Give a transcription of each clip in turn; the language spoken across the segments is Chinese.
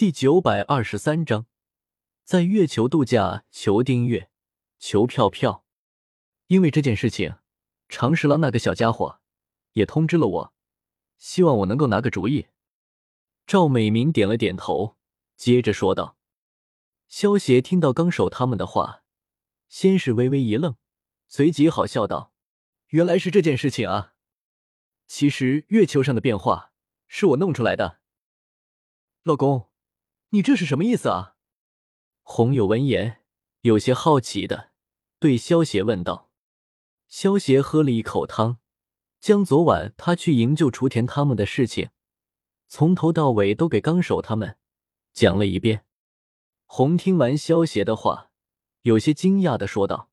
第九百二十三章，在月球度假，求订阅，求票票。因为这件事情，长十郎那个小家伙也通知了我，希望我能够拿个主意。赵美明点了点头，接着说道：“萧协听到纲手他们的话，先是微微一愣，随即好笑道：‘原来是这件事情啊！其实月球上的变化是我弄出来的，老公。’”你这是什么意思啊？红友闻言有些好奇的对萧邪问道。萧邪喝了一口汤，将昨晚他去营救雏田他们的事情从头到尾都给纲手他们讲了一遍。红听完萧邪的话，有些惊讶的说道：“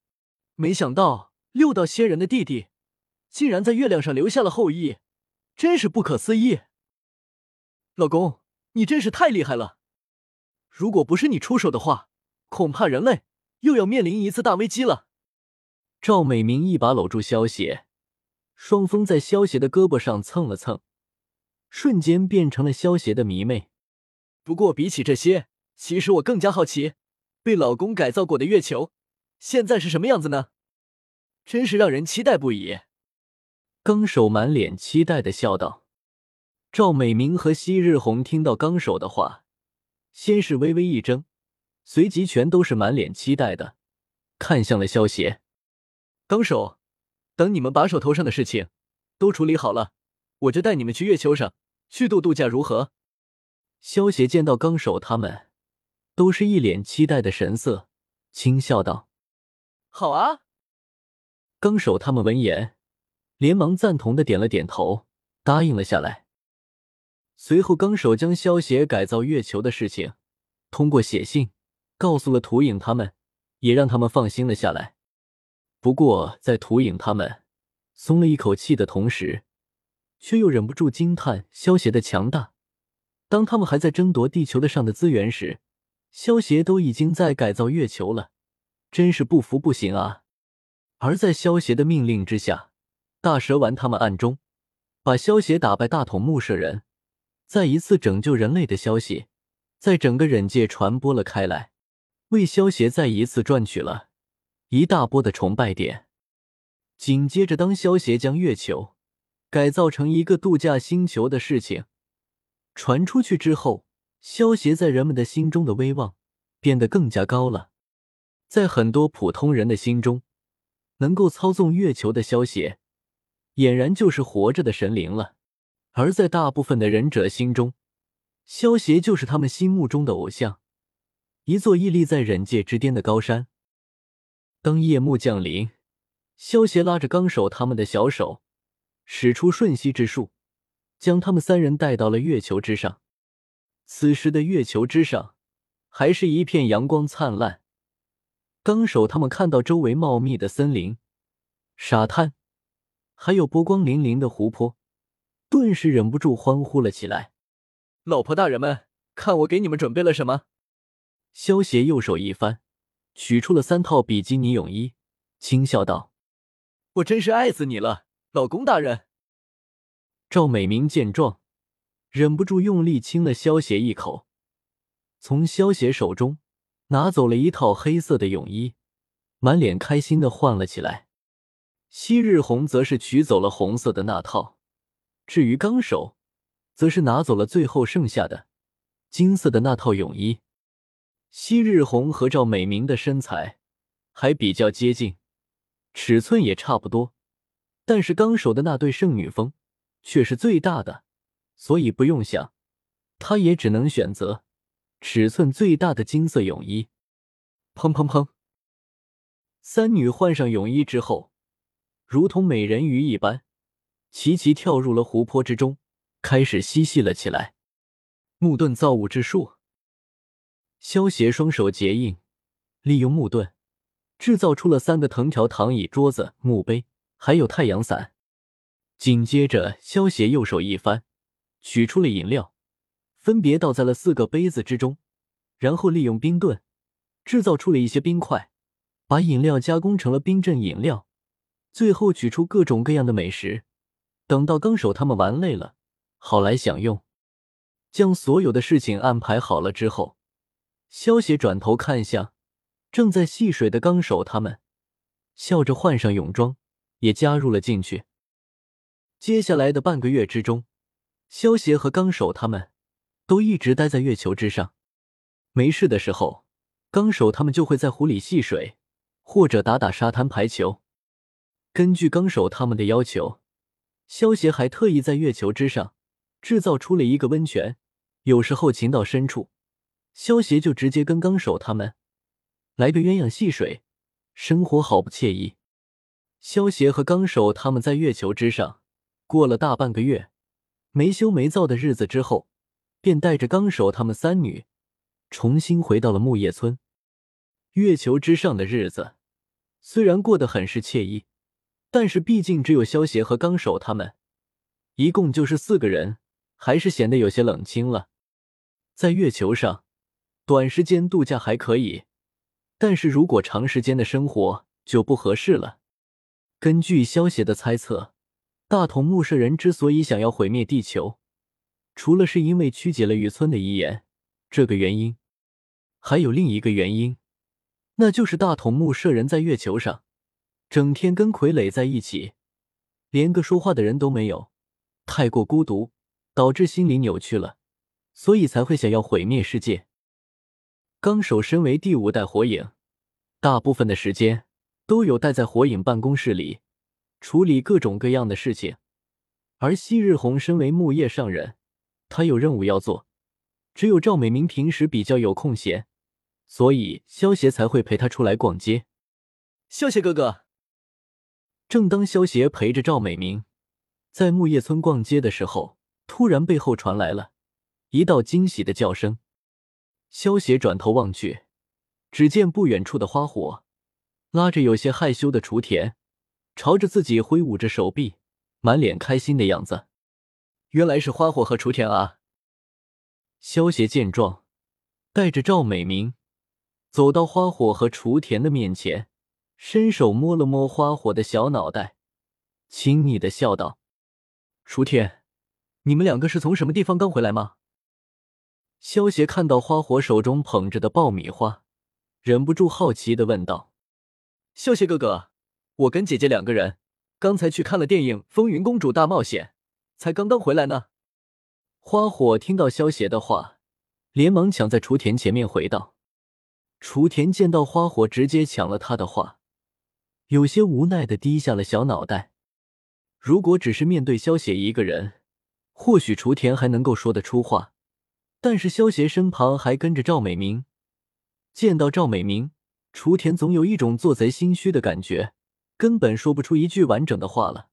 没想到六道仙人的弟弟竟然在月亮上留下了后裔，真是不可思议！老公，你真是太厉害了！”如果不是你出手的话，恐怕人类又要面临一次大危机了。赵美明一把搂住萧邪，双峰在萧邪的胳膊上蹭了蹭，瞬间变成了萧邪的迷妹。不过比起这些，其实我更加好奇，被老公改造过的月球现在是什么样子呢？真是让人期待不已。纲手满脸期待的笑道。赵美明和昔日红听到纲手的话。先是微微一怔，随即全都是满脸期待的看向了萧邪。纲手，等你们把手头上的事情都处理好了，我就带你们去月球上去度度假，如何？萧邪见到纲手他们都是一脸期待的神色，轻笑道：“好啊！”纲手他们闻言，连忙赞同的点了点头，答应了下来。随后，纲手将萧协改造月球的事情通过写信告诉了图影他们，也让他们放心了下来。不过，在图影他们松了一口气的同时，却又忍不住惊叹萧协的强大。当他们还在争夺地球的上的资源时，萧协都已经在改造月球了，真是不服不行啊！而在萧协的命令之下，大蛇丸他们暗中把萧协打败大筒木舍人。再一次拯救人类的消息，在整个忍界传播了开来，为萧协再一次赚取了一大波的崇拜点。紧接着，当萧协将月球改造成一个度假星球的事情传出去之后，萧协在人们的心中的威望变得更加高了。在很多普通人的心中，能够操纵月球的萧协，俨然就是活着的神灵了。而在大部分的忍者心中，萧协就是他们心目中的偶像，一座屹立在忍界之巅的高山。当夜幕降临，萧协拉着纲手他们的小手，使出瞬息之术，将他们三人带到了月球之上。此时的月球之上，还是一片阳光灿烂。纲手他们看到周围茂密的森林、沙滩，还有波光粼粼的湖泊。顿时忍不住欢呼了起来。老婆大人们，看我给你们准备了什么！萧协右手一翻，取出了三套比基尼泳衣，轻笑道：“我真是爱死你了，老公大人。”赵美明见状，忍不住用力亲了萧协一口，从萧协手中拿走了一套黑色的泳衣，满脸开心的换了起来。昔日红则是取走了红色的那套。至于纲手，则是拿走了最后剩下的金色的那套泳衣。昔日红和赵美明的身材还比较接近，尺寸也差不多，但是纲手的那对圣女峰却是最大的，所以不用想，他也只能选择尺寸最大的金色泳衣。砰砰砰！三女换上泳衣之后，如同美人鱼一般。齐齐跳入了湖泊之中，开始嬉戏了起来。木盾造物之术，萧协双手结印，利用木盾制造出了三个藤条躺椅、桌子、墓碑，还有太阳伞。紧接着，萧协右手一翻，取出了饮料，分别倒在了四个杯子之中，然后利用冰盾制造出了一些冰块，把饮料加工成了冰镇饮料。最后取出各种各样的美食。等到纲手他们玩累了，好来享用。将所有的事情安排好了之后，萧协转头看向正在戏水的纲手他们，笑着换上泳装，也加入了进去。接下来的半个月之中，萧协和纲手他们都一直待在月球之上。没事的时候，纲手他们就会在湖里戏水，或者打打沙滩排球。根据纲手他们的要求，萧协还特意在月球之上制造出了一个温泉。有时候情到深处，萧协就直接跟纲手他们来个鸳鸯戏水，生活好不惬意。萧协和纲手他们在月球之上过了大半个月没羞没臊的日子之后，便带着纲手他们三女。重新回到了木叶村，月球之上的日子虽然过得很是惬意，但是毕竟只有萧协和纲手他们，一共就是四个人，还是显得有些冷清了。在月球上，短时间度假还可以，但是如果长时间的生活就不合适了。根据萧协的猜测，大同木舍人之所以想要毁灭地球，除了是因为曲解了雨村的遗言。这个原因，还有另一个原因，那就是大筒木舍人在月球上整天跟傀儡在一起，连个说话的人都没有，太过孤独，导致心理扭曲了，所以才会想要毁灭世界。纲手身为第五代火影，大部分的时间都有待在火影办公室里处理各种各样的事情，而昔日红身为木叶上人，他有任务要做。只有赵美明平时比较有空闲，所以萧协才会陪他出来逛街。萧协哥哥，正当萧协陪着赵美明在木叶村逛街的时候，突然背后传来了一道惊喜的叫声。萧协转头望去，只见不远处的花火拉着有些害羞的雏田，朝着自己挥舞着手臂，满脸开心的样子。原来是花火和雏田啊！萧协见状，带着赵美明走到花火和雏田的面前，伸手摸了摸花火的小脑袋，亲昵的笑道：“雏田，你们两个是从什么地方刚回来吗？”萧协看到花火手中捧着的爆米花，忍不住好奇的问道：“萧协哥哥，我跟姐姐两个人刚才去看了电影《风云公主大冒险》，才刚刚回来呢。”花火听到萧协的话，连忙抢在雏田前面回道：“雏田见到花火直接抢了他的话，有些无奈的低下了小脑袋。如果只是面对萧邪一个人，或许雏田还能够说得出话，但是萧邪身旁还跟着赵美明，见到赵美明，雏田总有一种做贼心虚的感觉，根本说不出一句完整的话了。”